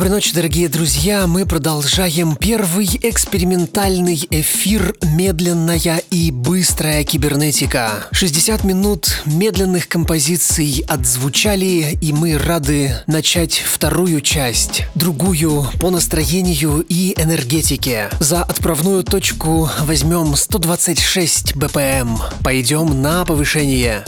Доброй ночи, дорогие друзья! Мы продолжаем первый экспериментальный эфир «Медленная и быстрая кибернетика». 60 минут медленных композиций отзвучали, и мы рады начать вторую часть, другую по настроению и энергетике. За отправную точку возьмем 126 BPM. Пойдем на повышение.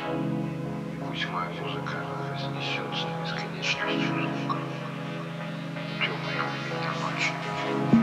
И пусть моя музыка разнесется бесконечностью звуков, темных и табачных.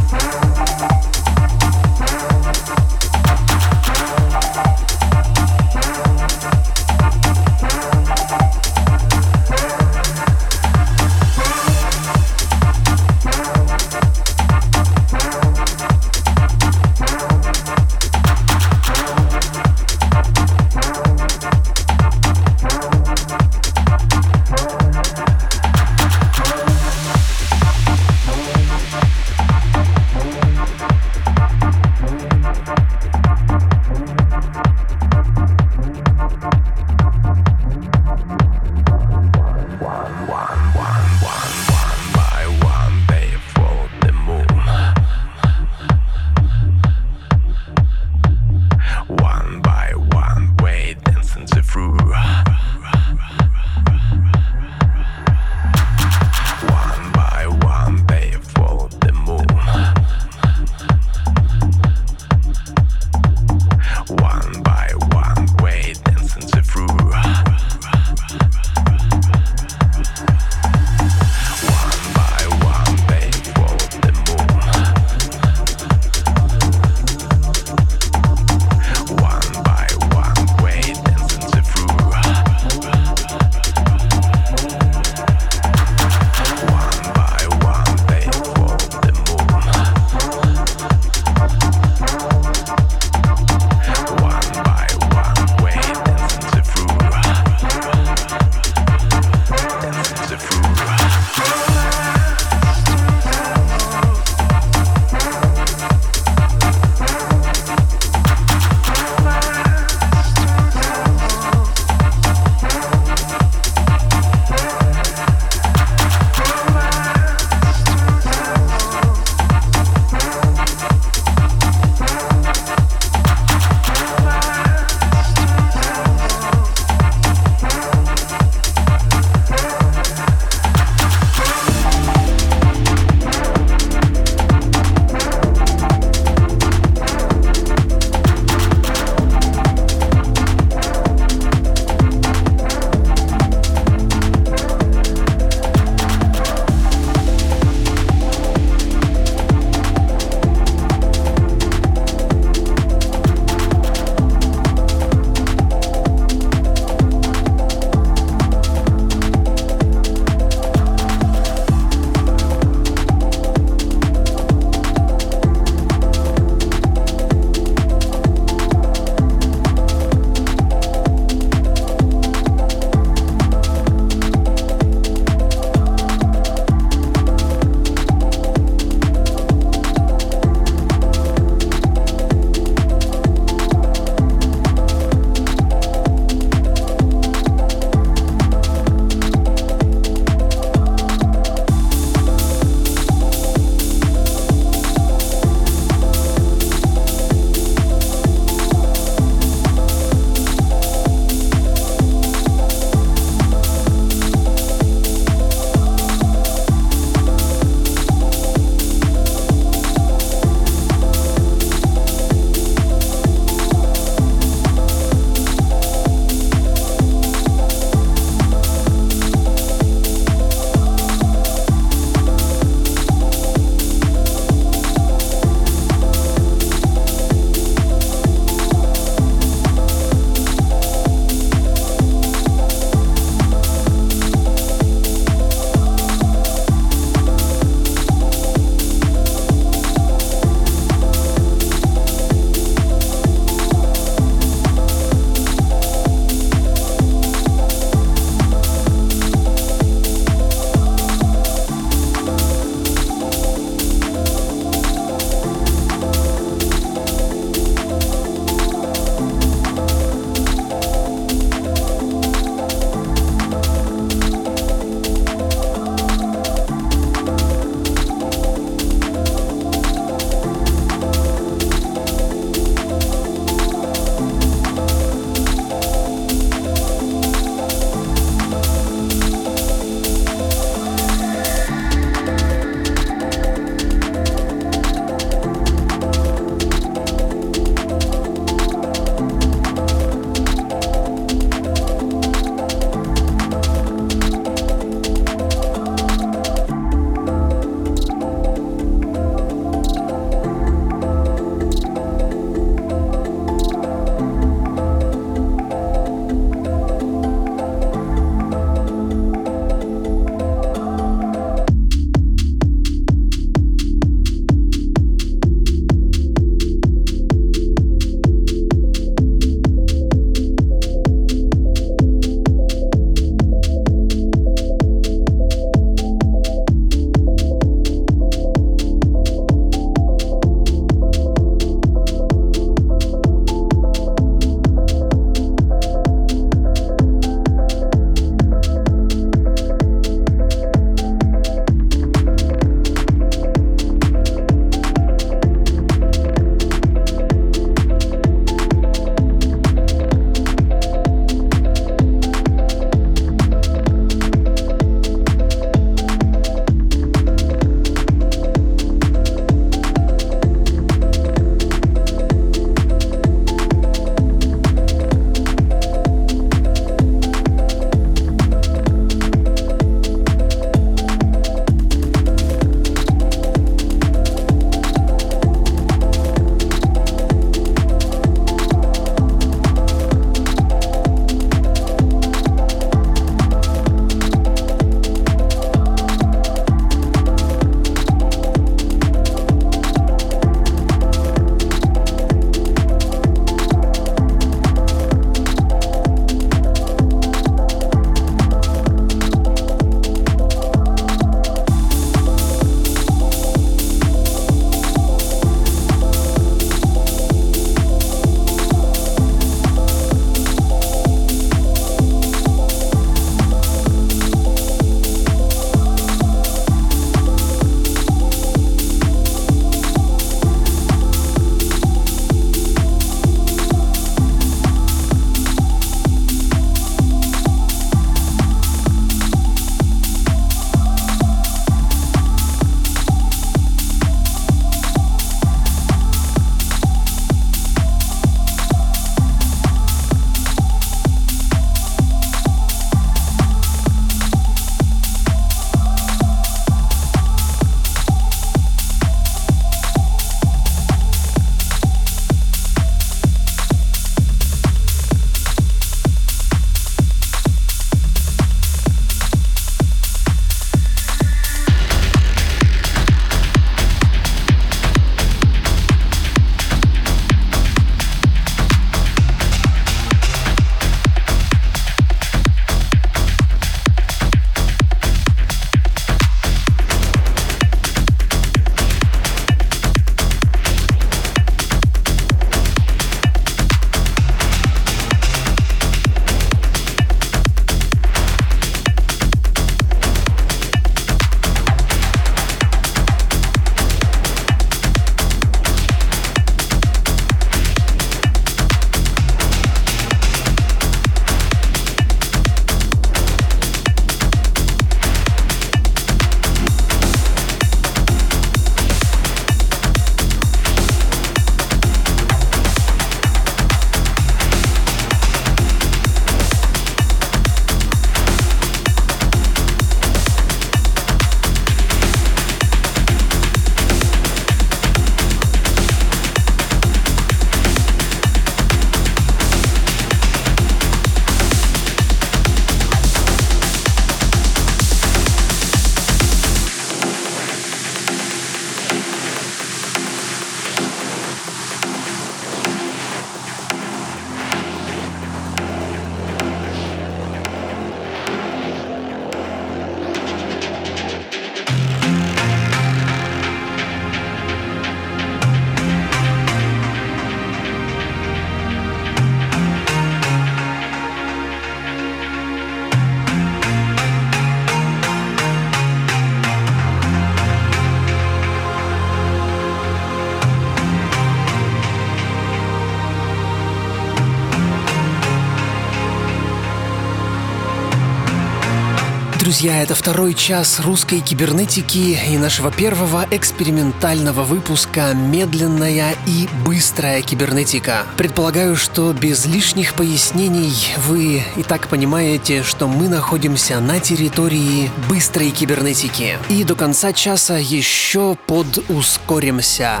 Друзья, это второй час русской кибернетики и нашего первого экспериментального выпуска «Медленная и быстрая кибернетика». Предполагаю, что без лишних пояснений вы и так понимаете, что мы находимся на территории быстрой кибернетики. И до конца часа еще подускоримся.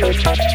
Touch, touch, touch.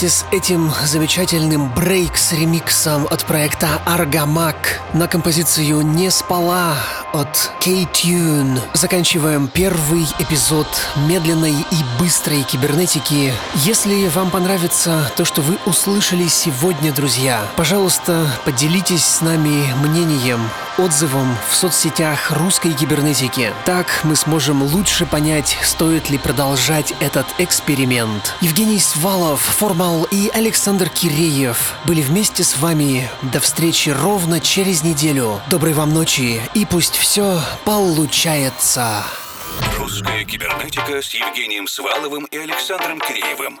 Вместе с этим замечательным брейк с ремиксом от проекта Аргамак на композицию «Не спала» от K-Tune. Заканчиваем первый эпизод медленной и быстрой кибернетики. Если вам понравится то, что вы услышали сегодня, друзья, пожалуйста, поделитесь с нами мнением, отзывом в соцсетях русской кибернетики. Так мы сможем лучше понять, стоит ли продолжать этот эксперимент. Евгений Свалов, Формал и Александр Киреев были вместе с вами. До встречи ровно через неделю. Доброй вам ночи и пусть все получается. Русская кибернетика с Евгением Сваловым и Александром Киреевым.